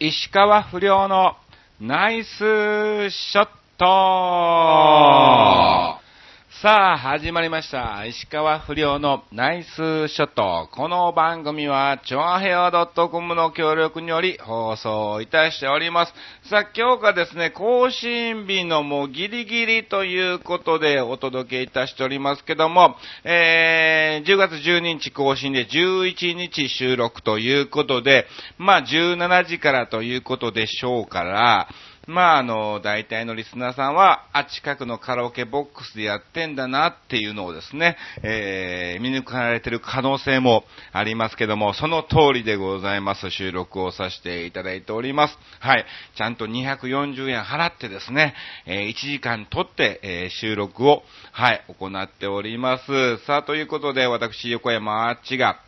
石川不良のナイスショット。さあ、始まりました。石川不良のナイスショット。この番組は、チョアヘア .com の協力により放送いたしております。さあ、今日がですね、更新日のもうギリギリということでお届けいたしておりますけども、えー、10月12日更新で11日収録ということで、まあ、17時からということでしょうから、まあ、あの、大体のリスナーさんは、あ、近くのカラオケボックスでやってんだなっていうのをですね、えー、見抜かれてる可能性もありますけども、その通りでございます。収録をさせていただいております。はい。ちゃんと240円払ってですね、えー、1時間撮って、えー、収録を、はい、行っております。さあ、ということで、私、横山あっちが、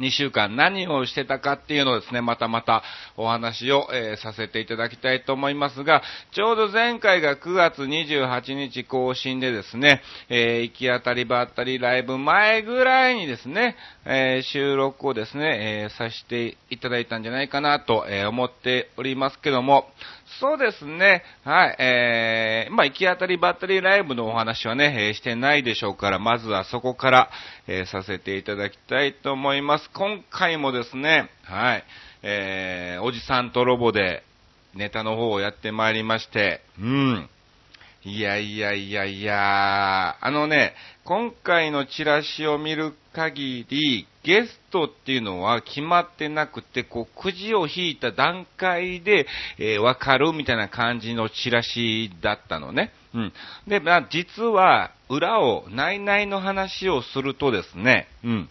2週間何をしてたかっていうのをですね、またまたお話を、えーさせていただきたいと思いますが、ちょうど前回が9月28日更新でですね、えー行き当たりばったりライブ前ぐらいにですね、えー収録をですね、えさせていただいたんじゃないかなと、え思っておりますけども、そうですね。はい。えー、まあ、行き当たりばったりライブのお話はね、えーしてないでしょうから、まずはそこから、えーさせていただきたいと思います。今回もですね、はい。えー、おじさんとロボでネタの方をやってまいりまして、うん。いやいやいやいや、あのね、今回のチラシを見る限り、ゲストっていうのは決まってなくて、こう、くじを引いた段階で、えーわかるみたいな感じのチラシだったのね。うん。で、まあ、実は、裏を、内々の話をするとですね、うん。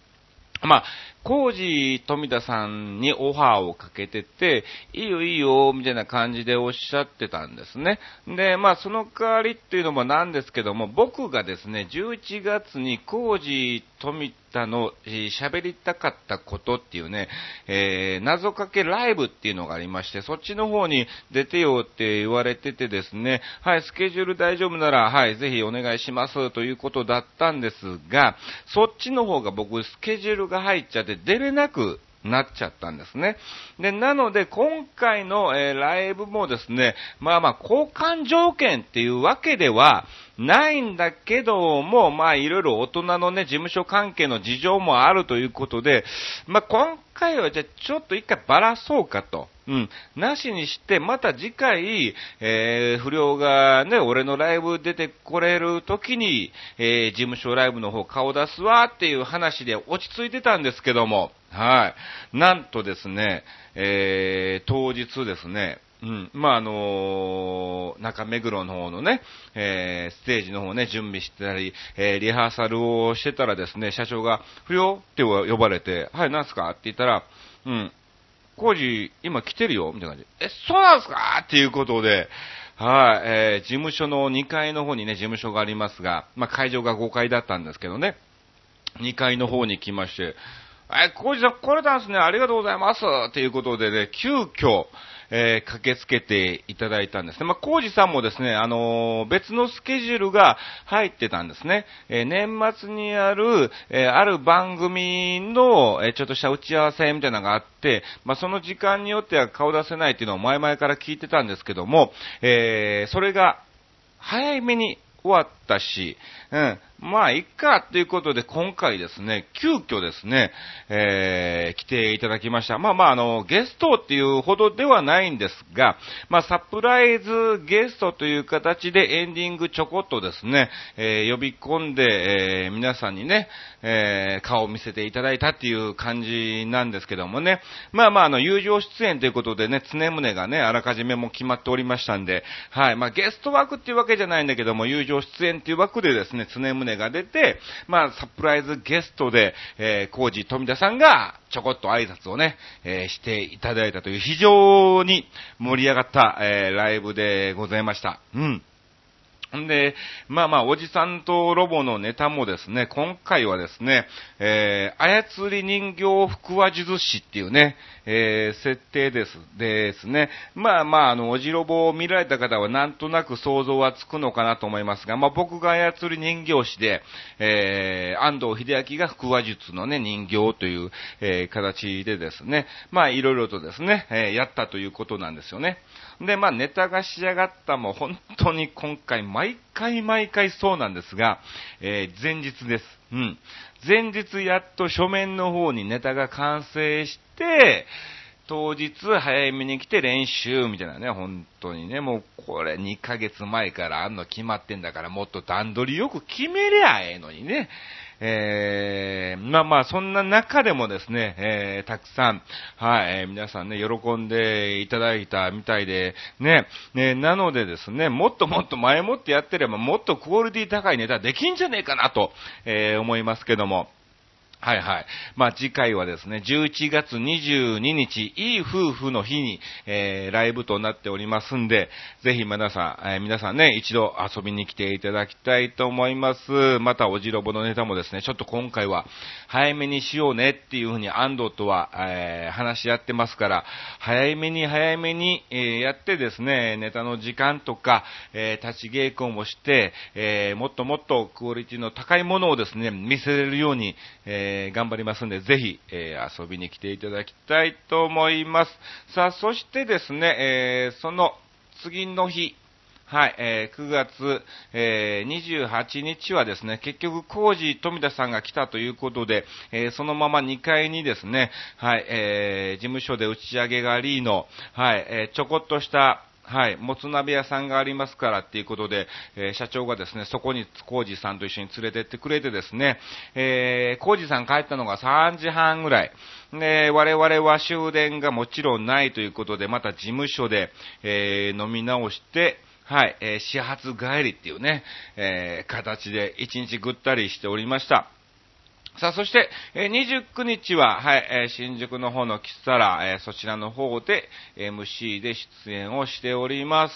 まあ、コージ富田さんにオファーをかけてて、いいよいいよ、みたいな感じでおっしゃってたんですね。で、まあ、その代わりっていうのもなんですけども、僕がですね、11月にコージ富田の喋りたかったことっていうね、えー謎かけライブっていうのがありまして、そっちの方に出てよって言われててですね、はい、スケジュール大丈夫なら、はい、ぜひお願いしますということだったんですが、そっちの方が僕、スケジュールが入っちゃってで出れなくなっちゃったんですね。で、なので、今回の、えーライブもですね、まあまあ、交換条件っていうわけではないんだけども、まあ、いろいろ大人のね、事務所関係の事情もあるということで、まあ、今回はじゃあ、ちょっと一回ばらそうかと。うん。なしにして、また次回、えー、不良がね、俺のライブ出てこれる時に、えー、事務所ライブの方顔出すわっていう話で落ち着いてたんですけども、はい。なんとですね、えー、当日ですね、うん。まあ、あのー中目黒の方のね、えー、ステージの方ね、準備してたり、えー、リハーサルをしてたらですね、社長が、不良って呼ばれて、はい、なんすかって言ったら、うん、工事、今来てるよみたいな感じ。え、そうなんすか？っていうことで、はい、えー、事務所の2階の方にね、事務所がありますが、まあ、会場が5階だったんですけどね、2階の方に来まして、え、工事さん来れたんですね、ありがとうございますっていうことでね、急遽、えー駆けつけていただいたんですね。まあ、工事さんもですね、あのー別のスケジュールが入ってたんですね。えー年末にある、えある番組の、えちょっとした打ち合わせみたいなのがあって、まあ、その時間によっては顔出せないっていうのを前々から聞いてたんですけども、えそれが早めに終わったし、うん、まあ、いっか、ということで、今回ですね、急遽ですね、えー、来ていただきました。まあまあ、あの、ゲストっていうほどではないんですが、まあ、サプライズゲストという形でエンディングちょこっとですね、えー呼び込んで、えー皆さんにね、えー顔を見せていただいたっていう感じなんですけどもね。まあまあ、あの、友情出演ということでね、常宗がね、あらかじめも決まっておりましたんで、はい。まあ、ゲスト枠っていうわけじゃないんだけども、友情出演っていう枠でですね、常宗が出て、まあ、サプライズゲストで、えー、コージ富田さんが、ちょこっと挨拶をね、えーしていただいたという非常に盛り上がった、えーライブでございました。うん。んで、まあまあ、おじさんとロボのネタもですね、今回はですね、えー、操り人形腹話術師っていうね、えー、設定です、ですね。まあまあ、あの、おじロボを見られた方はなんとなく想像はつくのかなと思いますが、まあ僕が操り人形師で、えー、安藤秀明が腹話術のね、人形という、えー、形でですね、まあいろいろとですね、えー、やったということなんですよね。で、まあ、ネタが仕上がったも本当に今回毎回毎回そうなんですが、えー、前日です。うん。前日やっと書面の方にネタが完成して、当日早めに来て練習みたいなね、本当にね、もうこれ2ヶ月前からあんの決まってんだからもっと段取りよく決めりゃええのにね。えー、まあまあ、そんな中でもですね、えー、たくさん、はい、えー、皆さんね、喜んでいただいたみたいで、ね、ね、なのでですね、もっともっと前もってやってれば、もっとクオリティ高いネタできんじゃねえかなと、えー、思いますけども、はいはい。まあ次回はですね、11月22日、いい夫婦の日に、えー、ライブとなっておりますんで、ぜひ皆さん、えー、皆さんね、一度遊びに来ていただきたいと思います。また、おじろぼのネタもですね、ちょっと今回は、早めにしようねっていうふうに安藤とは、えー、話し合ってますから、早めに早めに、えー、やってですね、ネタの時間とか、えー、立ち稽古もして、えー、もっともっとクオリティの高いものをですね、見せれるように、えーえー、頑張りますんで、ぜひ、えー、遊びに来ていただきたいと思います。さあ、そしてですね、えー、その次の日、はい、えー、9月、えー、28日はですね、結局、工事富田さんが来たということで、えー、そのまま2階にですね、はい、えー、事務所で打ち上げがありの、はい、えー、ちょこっとしたはい、もつ鍋屋さんがありますからっていうことで、えー、社長がですね、そこにコージさんと一緒に連れてってくれてですね、えー、コージさん帰ったのが3時半ぐらい。で、我々は終電がもちろんないということで、また事務所で、えー、飲み直して、はい、えー、始発帰りっていうね、えー、形で一日ぐったりしておりました。さあ、そして、え、29日は、はい、え、新宿の方のキッサラ、え、そちらの方で MC で出演をしております。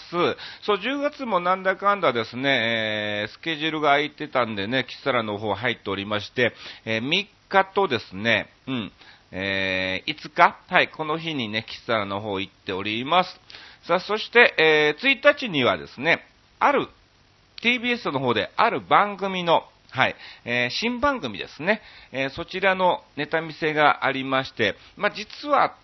そう、10月もなんだかんだですね、えスケジュールが空いてたんでね、キッサラの方入っておりまして、え3日とですね、うん、え5日、はい、この日にね、キッサラの方行っております。さあ、そして、え1日にはですね、ある TBS の方である番組のはい。えー、新番組ですね。えー、そちらのネタ見せがありまして、まあ、実は、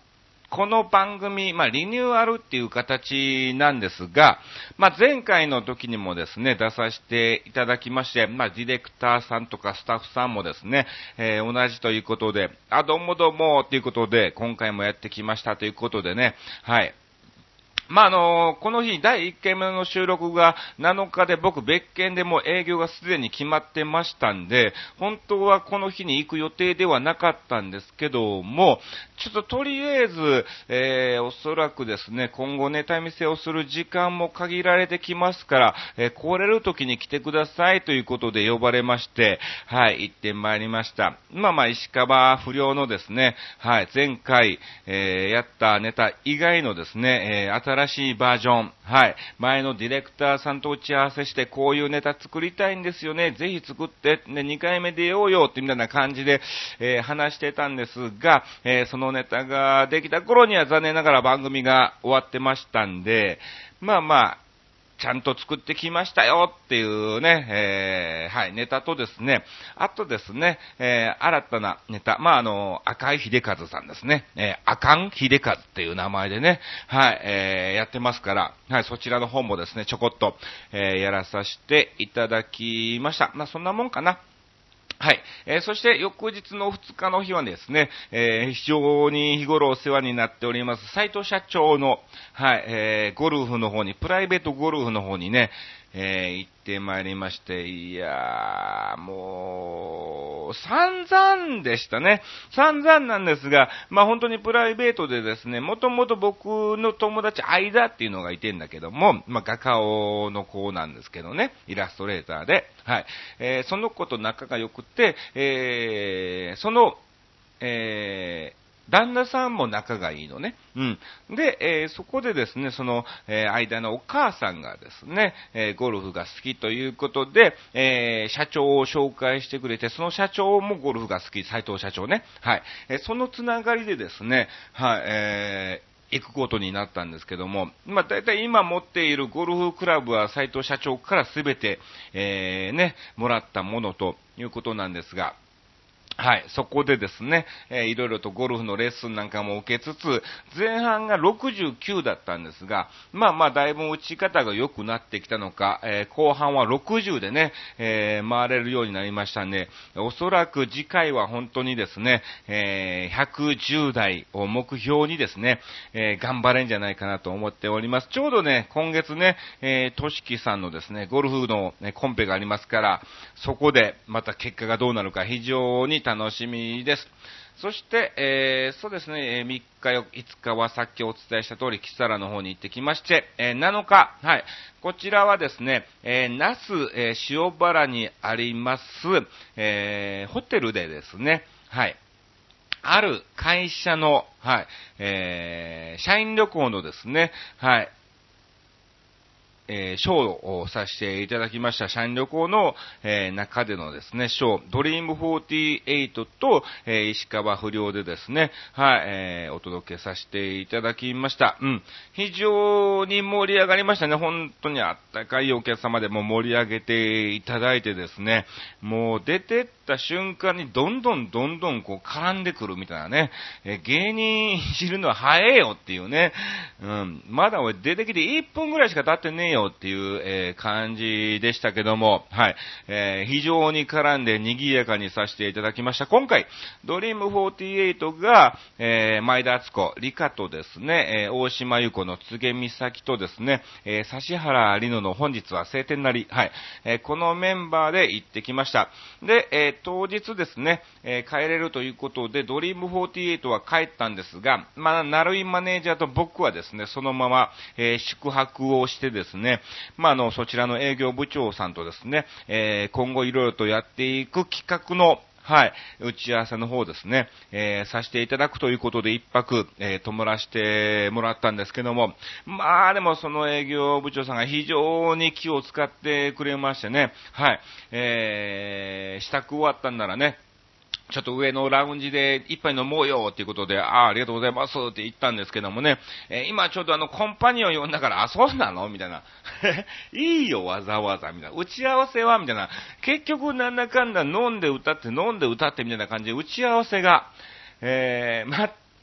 この番組、まあ、リニューアルっていう形なんですが、まあ、前回の時にもですね、出させていただきまして、まあ、ディレクターさんとかスタッフさんもですね、えー、同じということで、あ、どうもどうもということで、今回もやってきましたということでね、はい。まあ、あのこの日、第1回目の収録が7日で僕別件でも営業がすでに決まってましたんで、本当はこの日に行く予定ではなかったんですけども、ちょっととりあえず、えー、おそらくですね、今後ネタ見せをする時間も限られてきますから、えー、来れる時に来てくださいということで呼ばれまして、はい、行ってまいりました。まあまあ、石川不良のですね、はい、前回、えー、やったネタ以外のですね、えー、新しいバージョン、はい。前のディレクターさんと打ち合わせして、こういうネタ作りたいんですよね。ぜひ作って、ね、2回目出ようよってみたいな感じで、えー、話してたんですが、えー、そのネタができた頃には残念ながら番組が終わってましたんで、まあまあ、ちゃんと作ってきましたよっていうね、えー、はい、ネタとですね、あとですね、えー、新たなネタ、まあ、あの、赤井秀和さんですね、えー、赤ん秀和っていう名前でね、はい、えー、やってますから、はい、そちらの方もですね、ちょこっと、えー、やらさせていただきました。まあ、そんなもんかな。はい。えー、そして翌日の2日の日はですね、えー、非常に日頃お世話になっております、斎藤社長の、はい、えー、ゴルフの方に、プライベートゴルフの方にね、えー、行ってまいりまして、いやー、もう、散々でしたね。散々なんですが、まあ本当にプライベートでですね、もともと僕の友達、間っていうのがいてんだけども、まあ画家の子なんですけどね、イラストレーターで、はい。えー、その子と仲が良くて、えー、その、えー、旦那さんも仲がいいのね。うん。で、えー、そこでですね、その、えー、間のお母さんがですね、えー、ゴルフが好きということで、え社長を紹介してくれて、その社長もゴルフが好き、斉藤社長ね。はい。えそのつながりでですね、はい、えー行くことになったんですけども、まあ、大体今持っているゴルフクラブは斉藤社長からすべて、えー、ね、もらったものということなんですが、はい、そこでですね、えー、いろいろとゴルフのレッスンなんかも受けつつ、前半が69だったんですが、まあまあだいぶ打ち方が良くなってきたのか、えー、後半は60でね、えー、回れるようになりましたんで、おそらく次回は本当にですね、え110台を目標にですね、え頑張れんじゃないかなと思っております。ちょうどね、今月ね、えー、としきさんのですね、ゴルフの、ね、コンペがありますから、そこでまた結果がどうなるか非常に楽楽しみです。そして、えー、そうですね。え、3日、5日はさっきお伝えした通り、キサラの方に行ってきまして、えー、7日、はい、こちらはですね、えー、那須、えー、塩原にあります、えー、ホテルでですね、はい、ある会社の、はい、えー、社員旅行のですね、はい、えー、ショーをさせていただきました、社員旅行の、えー、中でのですね、ショー、ドリーム48と、えー、石川不良でですね、はい、えー、お届けさせていただきました。うん。非常に盛り上がりましたね。本当にあったかいお客様でも盛り上げていただいてですね、もう出てってた瞬間にどんどんどんどんこう絡んでくるみたいなね、えー、芸人知るのは早えよっていうね、うん。まだ俺出てきて1分ぐらいしか経ってねえよっていう、えー、感じでしたけども、はい、えー、非常に絡んで賑やかにさせていただきました。今回、ドリーム48が、えー、前田敦子、リカとですね、えー、大島優子の柘美咲とですね、えー、指原里乃の本日は晴天なり、はい、えー、このメンバーで行ってきました。で、え当日ですね、えー、帰れるということで、ドリーム48は帰ったんですが、まあ、ナルイマネージャーと僕はですね、そのまま、えー、宿泊をしてですね、まあ、あの、そちらの営業部長さんとですね、え、今後いろいろとやっていく企画のはい。打ち合わせの方ですね、えー、させていただくということで一泊、えー、泊まらせてもらったんですけども、まあでもその営業部長さんが非常に気を使ってくれましてね、はい。えー、支度終わったんならね、ちょっと上のラウンジで一杯飲もうよっていうことで、ああ、ありがとうございますって言ったんですけどもね、えー、今ちょうどあのコンパニオン呼んだから、あ、そうなのみたいな。いいよ、わざわざ、みたいな。打ち合わせはみたいな。結局なんだかんだ飲んで歌って飲んで歌ってみたいな感じで、打ち合わせが、えー、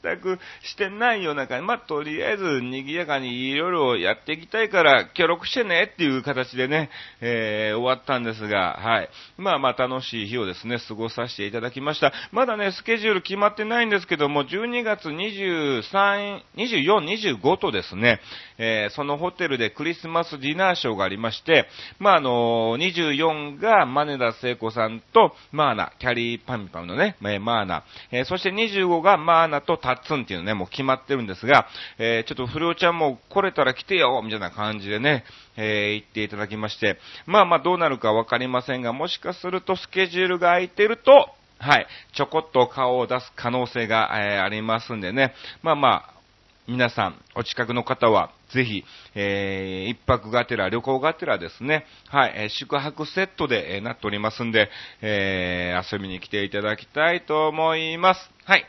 全くしてないような感じ。まあ、とりあえず、賑やかにいろいろやっていきたいから、協力してねっていう形でね、えー、終わったんですが、はい。まあまあ、楽しい日をですね、過ごさせていただきました。まだね、スケジュール決まってないんですけども、12月23、24、25とですね、えー、そのホテルでクリスマスディナーショーがありまして、まあ、あのー、24がマネダ聖子さんと、マーナ、キャリーパミパムのね、えー、マーナ、えー、そして25がマーナとタッツンっていうのね、もう決まってるんですが、えー、ちょっと不良ちゃんも来れたら来てよみたいな感じでね、えー、言っていただきまして、まあまあどうなるかわかりませんが、もしかするとスケジュールが空いてると、はい、ちょこっと顔を出す可能性が、えー、ありますんでね、まあまあ、皆さん、お近くの方は、ぜひ、えー、一泊がてら、旅行がてらですね、はい、えー、宿泊セットで、えー、なっておりますんで、えー、遊びに来ていただきたいと思います。はい。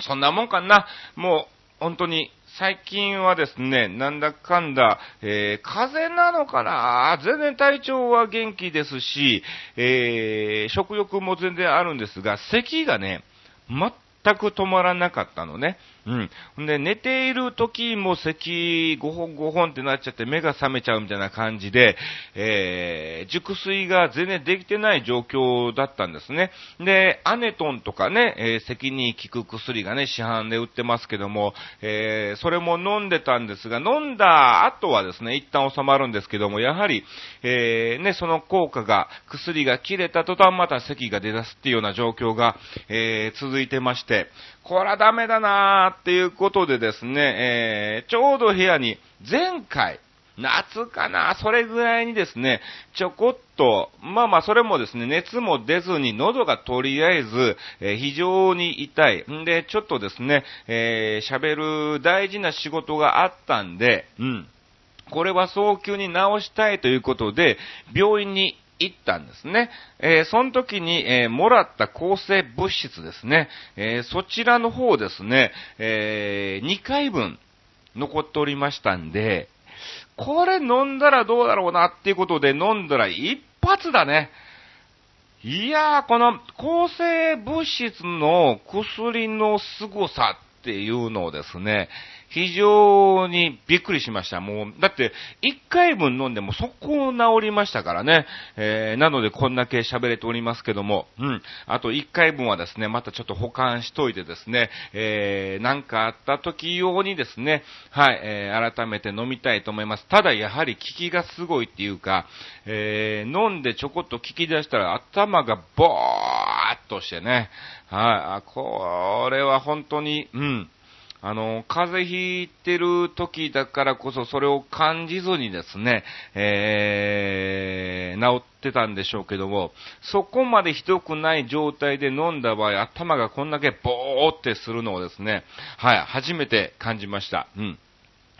そんなもんかな。もう、本当に、最近はですね、なんだかんだ、えー、風邪なのかな全然体調は元気ですし、えー、食欲も全然あるんですが、咳がね、全く止まらなかったのね。うん。で、寝ている時も咳5本5本ってなっちゃって目が覚めちゃうみたいな感じで、えー、熟睡が全然できてない状況だったんですね。で、アネトンとかね、えー、咳に効く薬がね、市販で売ってますけども、えー、それも飲んでたんですが、飲んだ後はですね、一旦収まるんですけども、やはり、えー、ね、その効果が、薬が切れた途端また咳が出だすっていうような状況が、えー、続いてまして、これはダメだなーっていうことでですね、えー、ちょうど部屋に前回、夏かな、それぐらいにですね、ちょこっと、まあまあそれもですね、熱も出ずに喉がとりあえず、えー、非常に痛い。んで、ちょっとですね、えー、喋る大事な仕事があったんで、うん。これは早急に治したいということで、病院に行ったんですね。えー、その時に、えー、もらった抗生物質ですね。えー、そちらの方ですね、え2回分残っておりましたんで、これ飲んだらどうだろうなっていうことで飲んだら一発だね。いやー、この抗生物質の薬の凄さっていうのをですね、非常にびっくりしました。もう、だって、一回分飲んでもそこを治りましたからね。えー、なのでこんだけ喋れておりますけども、うん。あと一回分はですね、またちょっと保管しといてですね、えー、なんかあった時用にですね、はい、えー、改めて飲みたいと思います。ただやはり効きがすごいっていうか、えー、飲んでちょこっと効き出したら頭がボーっとしてね、はい、あ、これは本当に、うん。あの、風邪ひいてる時だからこそそれを感じずにですね、えー、治ってたんでしょうけども、そこまでひどくない状態で飲んだ場合、頭がこんだけボーってするのをですね、はい、初めて感じました。うん。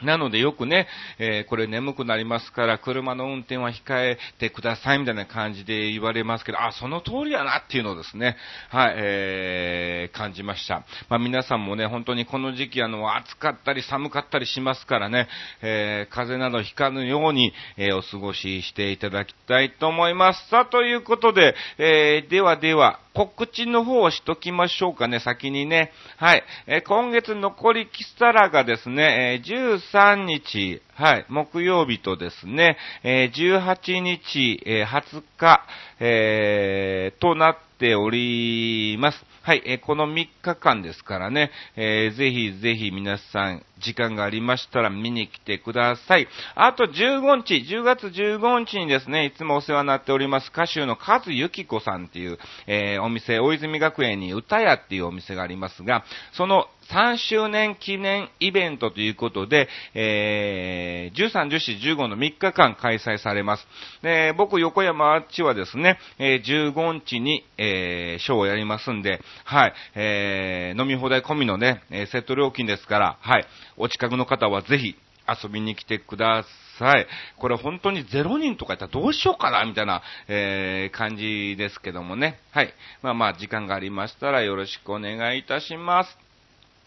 なのでよくね、えー、これ眠くなりますから車の運転は控えてくださいみたいな感じで言われますけど、あ、その通りやなっていうのをですね、はい、えー、感じました。まあ皆さんもね、本当にこの時期あの、暑かったり寒かったりしますからね、えー、風邪などひかぬように、えー、お過ごししていただきたいと思います。さあ、ということで、えー、ではでは、告知の方をしときましょうかね、先にね。はい。えー、今月残りキスタラがですね、えー、13日、はい、木曜日とですね、えー、18日、えー、20日、えー、となっております。はい、え、この3日間ですからね、えー、ぜひぜひ皆さん、時間がありましたら見に来てください。あと15日、10月15日にですね、いつもお世話になっております歌手のカズユキコさんっていう、えー、お店、大泉学園に歌屋っていうお店がありますが、その3周年記念イベントということで、えー、13、14、15の3日間開催されます。で僕、横山あっちはですね、えー、15日に、えー、ショーをやりますんで、はい、えー、飲み放題込みのね、セット料金ですから、はい、お近くの方はぜひ遊びに来てください。これ本当に0人とかやったらどうしようかなみたいな、えー、感じですけどもね。はい。まあまあ、時間がありましたらよろしくお願いいたします。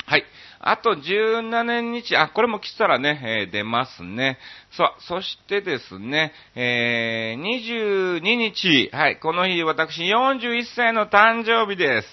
はい。あと17日、あ、これも来たらね、えー、出ますね。そう、そしてですね、えー、22日、はい、この日私41歳の誕生日です。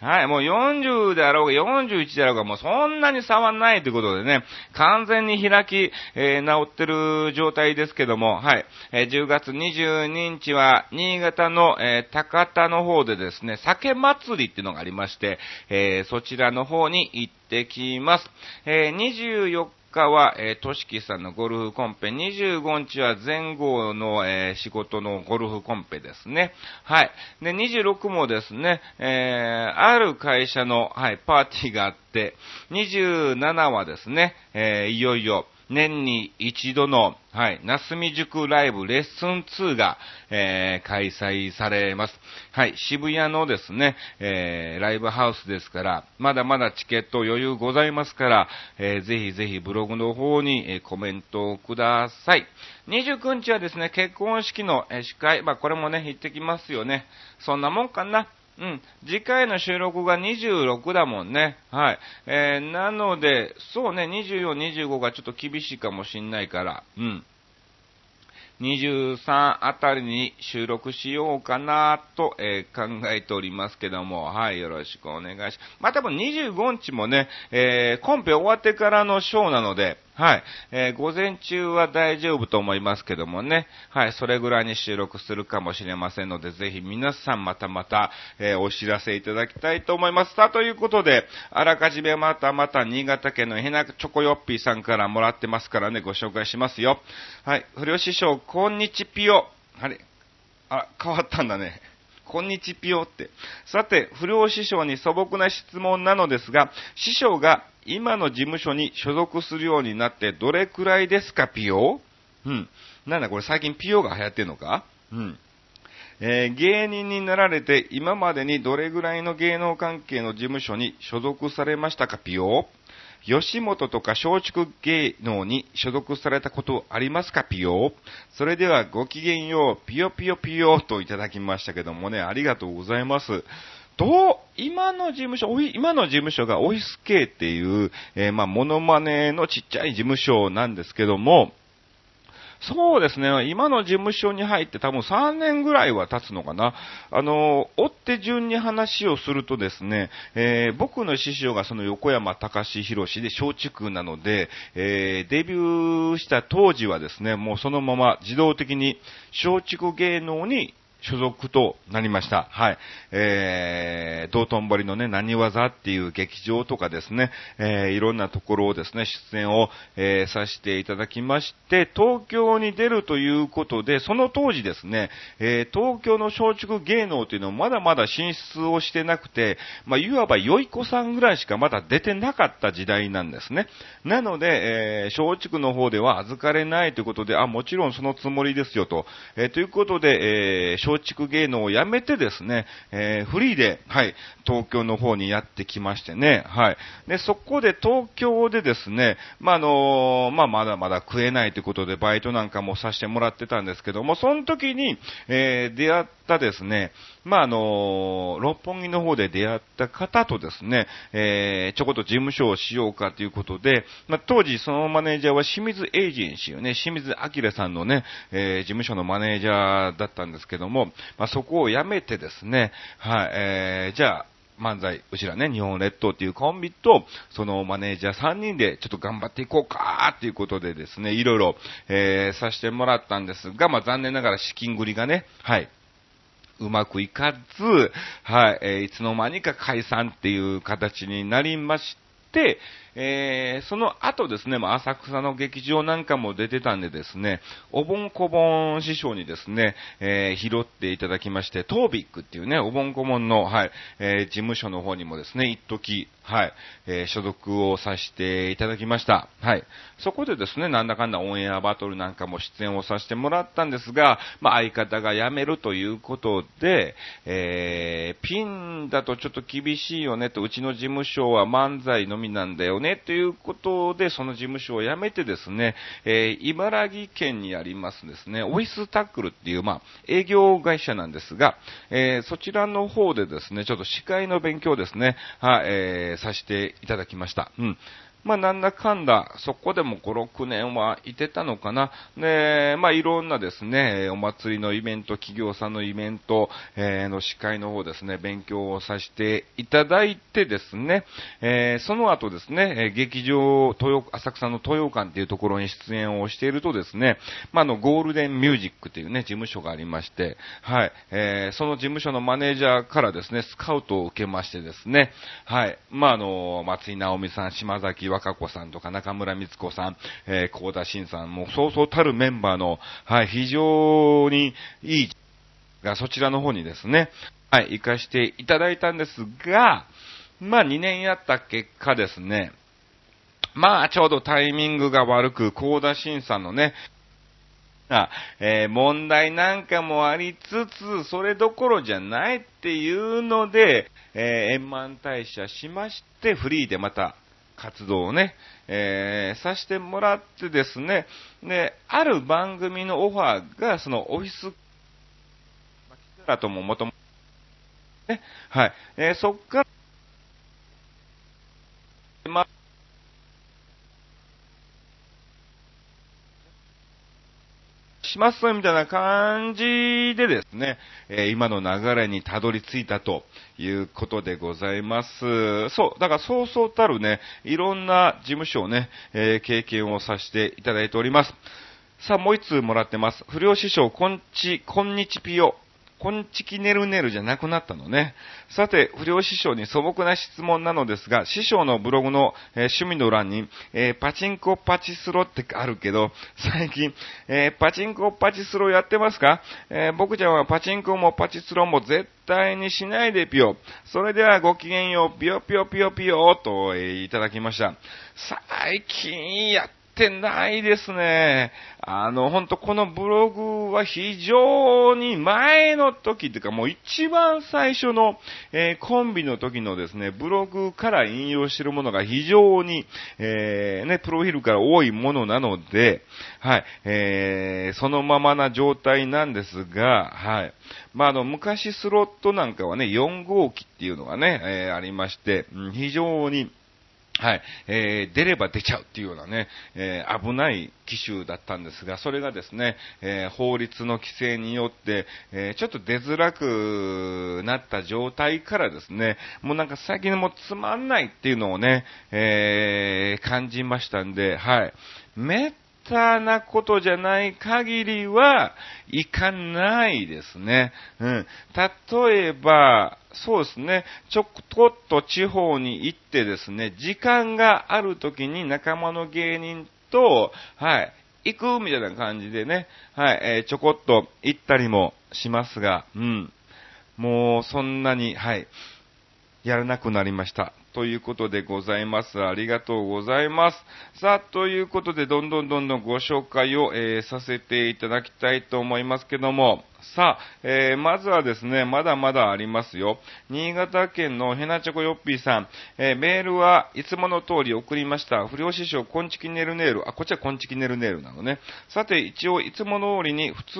はい、もう40であろうが41であろうがもうそんなに差はないということでね、完全に開き、えー、治ってる状態ですけども、はい、えー、10月22日は新潟の、えー、高田の方でですね、酒祭りっていうのがありまして、えそちらの方に行ってきます。え24日は、えー、としきさんのゴルフコンペ、25日は前後の、えー、仕事のゴルフコンペですね。はい。で、26もですね、えー、ある会社の、はい、パーティーがあって、27はですね、えー、いよいよ、年に一度の、はい、なすみ塾ライブレッスン2が、えー、開催されます。はい、渋谷のですね、えー、ライブハウスですから、まだまだチケット余裕ございますから、えー、ぜひぜひブログの方に、えー、コメントをください。29日はですね、結婚式の、えー、司会、まあこれもね、行ってきますよね。そんなもんかな。うん。次回の収録が26だもんね。はい。えー、なので、そうね、24、25がちょっと厳しいかもしんないから、うん。23あたりに収録しようかなと、えー、考えておりますけども、はい、よろしくお願いします。まあ、多分25日もね、えー、コンペ終わってからのショーなので、はい。えー、午前中は大丈夫と思いますけどもね。はい。それぐらいに収録するかもしれませんので、ぜひ皆さんまたまた、えー、お知らせいただきたいと思います。さあ、ということで、あらかじめまたまた新潟県のヘナチョコヨッピーさんからもらってますからね、ご紹介しますよ。はい。不良師匠、こんにちぴよ。あれ？あ、変わったんだね。こんにちぴよって。さて、不良師匠に素朴な質問なのですが、師匠が今の事務所に所属するようになってどれくらいですか、ピオ？うん。なんだこれ最近ピヨが流行ってんのか？うん。えー、芸人になられて今までにどれぐらいの芸能関係の事務所に所属されましたか、ピヨ吉本とか松竹芸能に所属されたことありますか、ピヨそれではごきげんよう、ピヨピヨピヨといただきましたけどもね、ありがとうございます。どう、今の事務所、今の事務所がオフィス系っていう、えー、まあ、モノマネのちっちゃい事務所なんですけども、そうですね。今の事務所に入って多分3年ぐらいは経つのかな。あの、追って順に話をするとですね、えー、僕の師匠がその横山隆弘で松竹なので、えー、デビューした当時はですね、もうそのまま自動的に松竹芸能に所属となりました。はい。えー、道頓堀のね、何技っていう劇場とかですね、えー、いろんなところをですね、出演を、えー、させていただきまして、東京に出るということで、その当時ですね、えー、東京の松竹芸能というのはまだまだ進出をしてなくて、まあ、いわばよい子さんぐらいしかまだ出てなかった時代なんですね。なので、えー、松竹の方では預かれないということで、あ、もちろんそのつもりですよと、えー、ということで、えー、松竹芸能をやめてですね、えー、フリーで、はい、東京の方にやってきましてね、はい。で、そこで東京でですね、まあ、あのまあ、まだまだ食えないということでバイトなんかもさせてもらってたんですけども、その時に、えー、出会ったですね、まあ、あの六本木の方で出会った方とですね、えー、ちょこっと事務所をしようかということで、まあ、当時そのマネージャーは清水エージェンシーよね、清水明さんのね、えー、事務所のマネージャーだったんですけども、まあ、そこを辞めてですね、はい、えー、じゃあ、漫才、うちらね、日本列島っていうコンビと、そのマネージャー3人でちょっと頑張っていこうかっていうことでですね、いろいろ、えー、させてもらったんですが、まあ残念ながら資金繰りがね、はい、うまくいかず、はい、えー、いつの間にか解散っていう形になりまして、えー、その後ですね、まあ、浅草の劇場なんかも出てたんでですね、お盆こぼん師匠にですね、えー、拾っていただきまして、トービックっていうね、お盆こぼんの、はい、えー、事務所の方にもですね、一時、はい、え、所属をさせていただきました。はい。そこでですね、なんだかんだオンエアバトルなんかも出演をさせてもらったんですが、まあ、相方が辞めるということで、え、ピンだとちょっと厳しいよねと、うちの事務所は漫才のみなんだよね、ということで、その事務所を辞めてですね、えー、茨城県にありますですね、オフィスタックルっていう、まあ、営業会社なんですが、えー、そちらの方でですね、ちょっと司会の勉強ですね、は、えー、させていただきました。うん。まあ、なんだかんだ、そこでも5、6年はいてたのかな。で、まあ、いろんなですね、お祭りのイベント、企業さんのイベント、えー、の司会の方ですね、勉強をさせていただいてですね、えー、その後ですね、劇場、豊、浅草の豊館っていうところに出演をしているとですね、まああ、の、ゴールデンミュージックっていうね、事務所がありまして、はい、えー、その事務所のマネージャーからですね、スカウトを受けましてですね、はい、まあ、あの、松井直美さん、島崎和歌子さんとか中村光子さん、えー、高田新さん、もうそうそうたるメンバーの、はい、非常にいい、がそちらの方にですね、はい、行かしていただいたんですが、まあ2年やった結果ですね、まあちょうどタイミングが悪く、高田新さんのね、あえー、問題なんかもありつつ、それどころじゃないっていうので、えー、円満退社しまして、フリーでまた活動をね、えー、させてもらってですね、で、ある番組のオファーが、そのオフィス、だとももとも、ね、はい、えー、そっから、まあしますみたいな感じでですね、えー、今の流れにたどり着いたということでございます。そう、だからそうそうたるね、いろんな事務所をね、えー、経験をさせていただいております。さあ、もう一通もらってます。不良師匠、こんち、こんにちぴよ。こんちきねるねるじゃなくなったのね。さて、不良師匠に素朴な質問なのですが、師匠のブログの、えー、趣味の欄に、えー、パチンコパチスロってあるけど、最近、えー、パチンコパチスロやってますか？え僕ちゃんはパチンコもパチスロも絶対にしないでぴよ。それではごきげんよう、ぴよぴよぴよぴよと、えいただきました。最近やってないですね。あの、ほんとこのブログは非常に前の時っていうかもう一番最初の、えー、コンビの時のですね、ブログから引用してるものが非常に、えー、ね、プロフィールから多いものなので、はい、えー、そのままな状態なんですが、はい。まあ、あの、昔スロットなんかはね、4号機っていうのがね、えー、ありまして、うん、非常に、はい、えー、出れば出ちゃうっていうようなね、えー、危ない機種だったんですが、それがですね、えー、法律の規制によって、えちょっと出づらくなった状態からですね、もうなんか最近もうつまんないっていうのをね、え感じましたんで、はい。めったなことじゃない限りは、いかないですね。うん。例えば、そうですね、ちょこっと地方に行ってですね、時間がある時に仲間の芸人と、はい、行くみたいな感じでね、はい、えー、ちょこっと行ったりもしますが、うん。もうそんなに、はい、やらなくなりました。ということでございます。ありがとうございます。さあ、ということで、どんどんどんどんご紹介を、えー、させていただきたいと思いますけども、さあ、えー、まずはですね、まだまだありますよ。新潟県のヘナチョコヨッピーさん、えー、メールはいつもの通り送りました。不良師匠、コンチキネルネール。あ、こっちはコンチキネルネールなのね。さて、一応、いつも通りに普通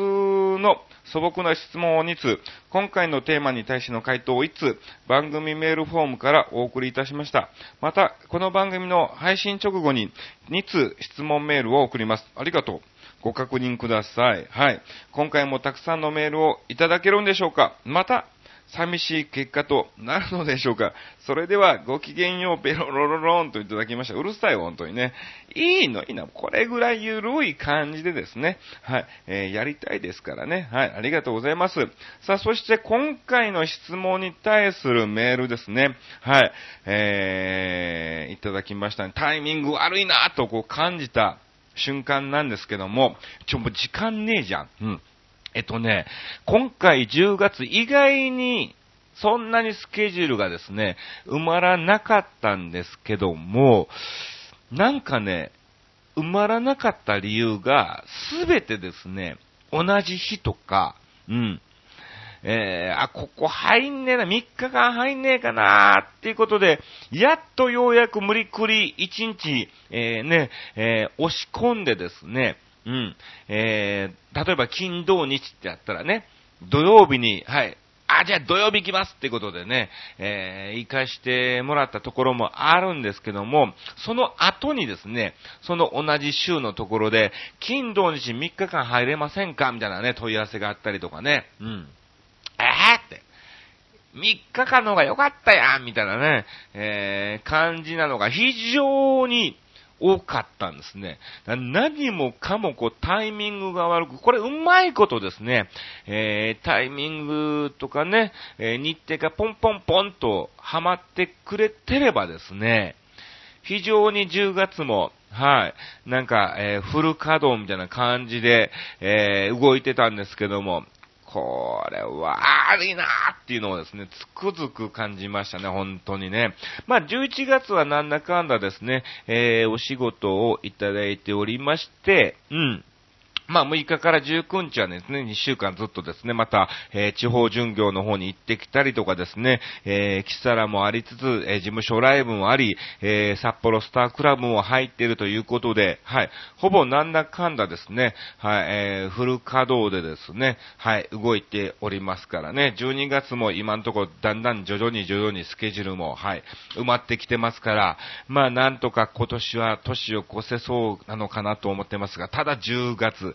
の素朴な質問を2つ、今回のテーマに対しての回答を1つ、番組メールフォームからお送りいたしました。また、この番組の配信直後に2通質問メールを送ります。ありがとう。ご確認ください。はい。今回もたくさんのメールをいただけるんでしょうか？また、寂しい結果となるのでしょうか？それでは、ごきげんよう、ペロロロロンといただきました。うるさい、本当にね。いいの、いいの。これぐらいゆるい感じでですね。はい。えー、やりたいですからね。はい。ありがとうございます。さあ、そして今回の質問に対するメールですね。はい。えー、いただきましたね。タイミング悪いなとこう感じた瞬間なんですけども、ちょ、もう時間ねえじゃん。うん。えっとね、今回10月意外にそんなにスケジュールがですね、埋まらなかったんですけども、なんかね、埋まらなかった理由が、すべてですね、同じ日とか、うん、えー、あ、ここ入んねえな、3日間入んねえかなっていうことで、やっとようやく無理くり1日、えー、ね、えー、押し込んでですね、うん、えー、例えば金土日ってやったらね、土曜日に、はい、あ、じゃあ土曜日行きますってことでね、えー、行かしてもらったところもあるんですけども、その後にですね、その同じ週のところで、金土日3日間入れませんかみたいなね、問い合わせがあったりとかね、うん。えーって。3日間の方が良かったやんみたいなね、えー、感じなのが非常に多かったんですね。何もかもこうタイミングが悪く、これうまいことですね、えー、タイミングとかね、えー、日程がポンポンポンとはまってくれてればですね、非常に10月もはい。なんか、えー、フル稼働みたいな感じで、えー、動いてたんですけども、これは悪いなーっていうのをですね、つくづく感じましたね、本当にね。まあ、11月はなんだかんだですね、えー、お仕事をいただいておりまして、うん。まあ、6日から19日はですね、2週間ずっとですね、また、えー、地方巡業の方に行ってきたりとかですね、えー、キサラもありつつ、えー、事務所ライブもあり、えー、札幌スタークラブも入っているということで、はい、ほぼなんだかんだですね、はい、えー、フル稼働でですね、はい、動いておりますからね、12月も今のところだんだん徐々に徐々にスケジュールも、はい、埋まってきてますから、まあ、なんとか今年は年を越せそうなのかなと思ってますが、ただ10月、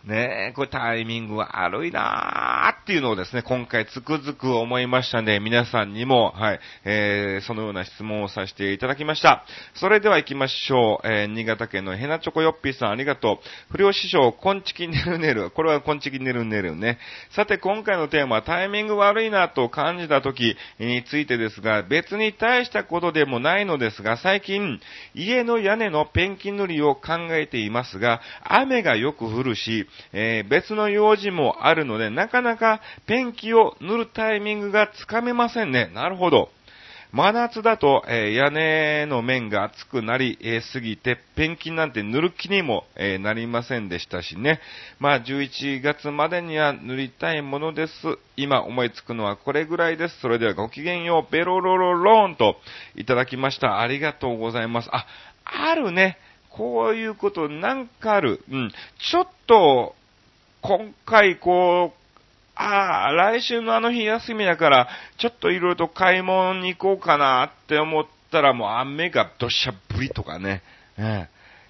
ねえ、これタイミング悪いなーっていうのをですね、今回つくづく思いましたんで、皆さんにも、はい、えー、そのような質問をさせていただきました。それでは行きましょう。えー、新潟県のヘナチョコヨッピーさんありがとう。不良師匠、コンチキネルネル。これはコンチキネルネルね。さて、今回のテーマはタイミング悪いなと感じた時についてですが、別に大したことでもないのですが、最近、家の屋根のペンキ塗りを考えていますが、雨がよく降るし、えー、別の用事もあるので、なかなかペンキを塗るタイミングがつかめませんね。なるほど。真夏だと、えー、屋根の面が熱くなり、えー、すぎて、ペンキなんて塗る気にも、えー、なりませんでしたしね。まあ、11月までには塗りたいものです。今思いつくのはこれぐらいです。それではごきげんよう、ベロロロローンといただきました。ありがとうございます。あ、あるね。こういうことなんかある。うん。ちょっと、今回こう、ああ、来週のあの日休みだから、ちょっといろいろと買い物に行こうかなって思ったらもう雨がどしゃぶりとかね。え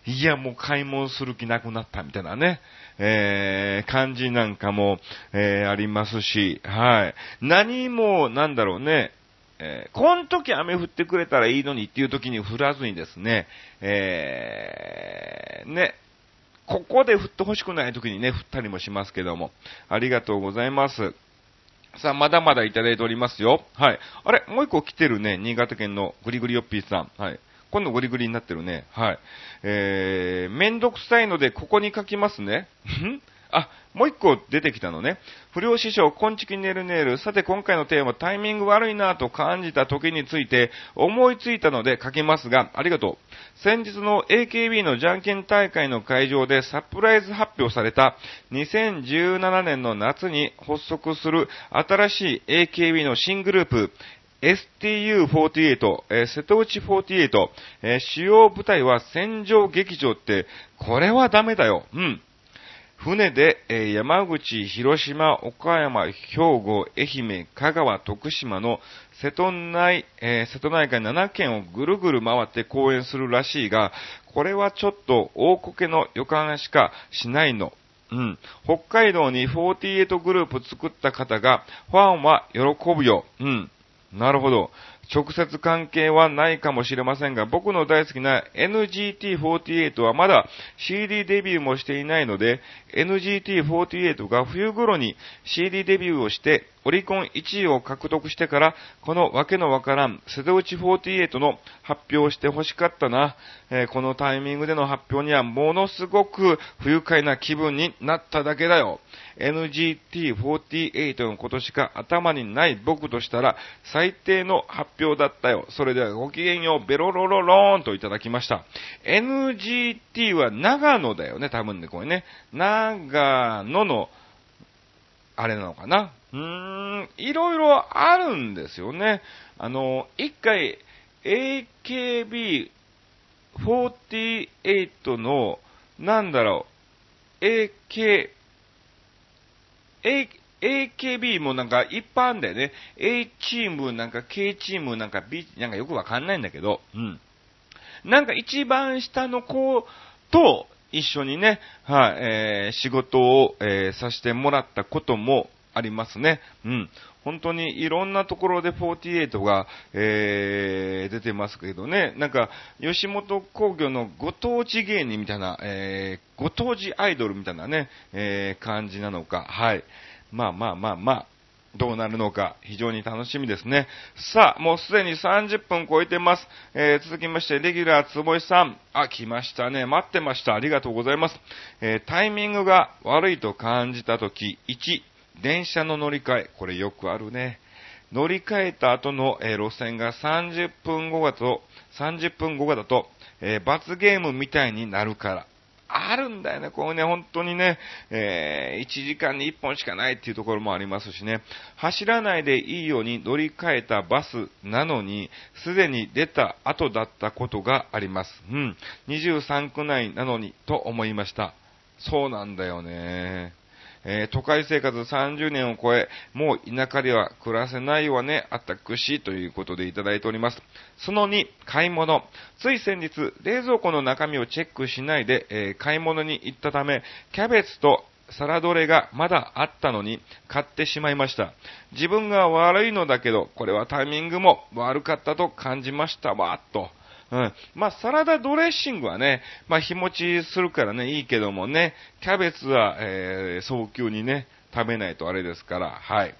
ー、いや、もう買い物する気なくなったみたいなね。えー、感じなんかも、えー、ありますし、はい。何も、なんだろうね、えー、この時雨降ってくれたらいいのにっていう時に降らずにですね、えー、ね、ここで降ってほしくない時にね、降ったりもしますけども、ありがとうございます。さあ、まだまだいただいておりますよ。はい。あれ、もう一個来てるね、新潟県のグリグリヨッピーさん。はい。今度グリグリになってるね。はい。えー、めんどくさいのでここに書きますね。あ、もう一個出てきたのね。不良師匠、こんちきねるねる。さて今回のテーマ、タイミング悪いなと感じた時について思いついたので書きますが、ありがとう。先日の AKB のじゃんけん大会の会場でサプライズ発表された2017年の夏に発足する新しい AKB の新グループ、STU48、えー、瀬戸内48、えー、主要部隊は戦場劇場って、これはダメだよ。うん。船で、え、山口、広島、岡山、兵庫、愛媛、香川、徳島の瀬戸内、えー、瀬戸内海7県をぐるぐる回って公演するらしいが、これはちょっと大こけの予感しかしないの。うん。北海道に48グループ作った方が、ファンは喜ぶよ。うん。なるほど。直接関係はないかもしれませんが、僕の大好きな NGT48 はまだ CD デビューもしていないので、NGT48 が冬頃に CD デビューをして、オリコン1位を獲得してから、このわけのわからん、瀬戸内48の発表をして欲しかったな。えー、このタイミングでの発表にはものすごく不愉快な気分になっただけだよ。NGT48 のことしか頭にない僕としたら、最低の発表だったよ。それではごきげんよう、ベロロロローンといただきました。NGT は長野だよね、多分ね、これね。長野の、あれなのかな。うーん、いろいろあるんですよね。あの、一回、AKB48 の、なんだろう、AK、A、AKB もなんか一般だよね。A チーム、なんか K チーム、なんか B、なんかよくわかんないんだけど、うん。なんか一番下の子と一緒にね、はい、えー、仕事を、えー、させてもらったこともありますね。うん。本当にいろんなところで48が、えー、出てますけどね。なんか、吉本工業のご当地芸人みたいな、えー、ご当地アイドルみたいなね、えー、感じなのか。はい。まあまあまあまあ。どうなるのか非常に楽しみですね。さあ、もうすでに30分超えてます。えー、続きまして、レギュラーつぼいさん。あ、来ましたね。待ってました。ありがとうございます。えー、タイミングが悪いと感じたとき、1、電車の乗り換え、これよくあるね。乗り換えた後の、えー、路線が30分後だと、30分後だと、えー、罰ゲームみたいになるから。あるんだよね。こうね、本当にね、えー、1時間に1本しかないっていうところもありますしね。走らないでいいように乗り換えたバスなのに、すでに出た後だったことがあります。うん。23区内なのにと思いました。そうなんだよね。えー、都会生活30年を超え、もう田舎では暮らせないわね、あったくし、ということでいただいております。その2、買い物。つい先日、冷蔵庫の中身をチェックしないで、えー、買い物に行ったため、キャベツとサラドレがまだあったのに買ってしまいました。自分が悪いのだけど、これはタイミングも悪かったと感じましたわ、と。うん。まあ、サラダドレッシングはね、まあ、日持ちするからね、いいけどもね、キャベツは、えー、早急にね、食べないとあれですから、はい。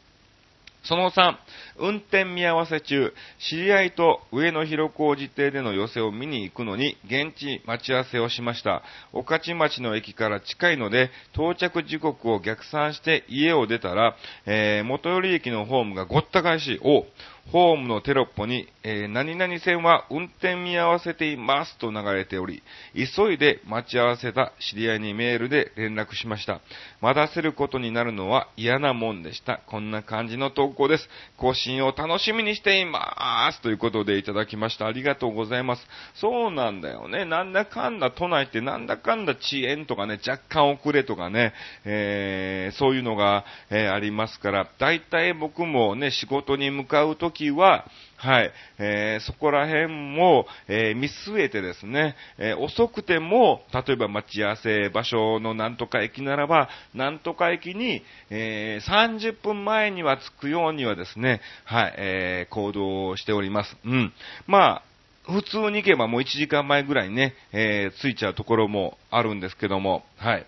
その3、運転見合わせ中、知り合いと上野広小路邸での寄せを見に行くのに、現地待ち合わせをしました。御徒町の駅から近いので、到着時刻を逆算して家を出たら、えー、元寄り駅のホームがごった返し、お、ホームのテロップに、えー、何々線は運転見合わせていますと流れており、急いで待ち合わせた知り合いにメールで連絡しました。待たせることになるのは嫌なもんでした。こんな感じの投稿です。更新を楽しみにしています。ということでいただきました。ありがとうございます。そうなんだよね。なんだかんだ都内ってなんだかんだ遅延とかね、若干遅れとかね、えー、そういうのが、えー、ありますから、大体僕もね、仕事に向かうときは、はい、えー、そこら辺も、えー、見据えてですね、えー、遅くても、例えば待ち合わせ場所のなんとか駅ならば、なんとか駅に、え30分前には着くようにはですね、はい、え行動しております。うん。まあ、普通に行けばもう1時間前ぐらいにね、えー、着いちゃうところもあるんですけども、はい。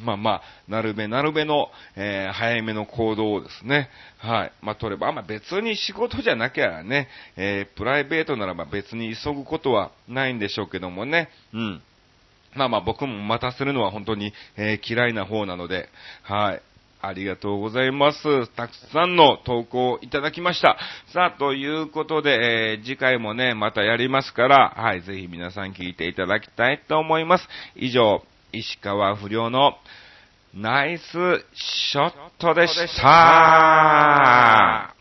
まあまあ、なるべなるべの、えー、早めの行動をですね、はい。まあ、取れば、まあ別に仕事じゃなきゃね、えー、プライベートならば別に急ぐことはないんでしょうけどもね、うん。まあまあ僕も待たせるのは本当に、えー、嫌いな方なので、はい。ありがとうございます。たくさんの投稿をいただきました。さあ、ということで、えー、次回もね、またやりますから、はい、ぜひ皆さん聞いていただきたいと思います。以上、石川不良のナイスショットでした。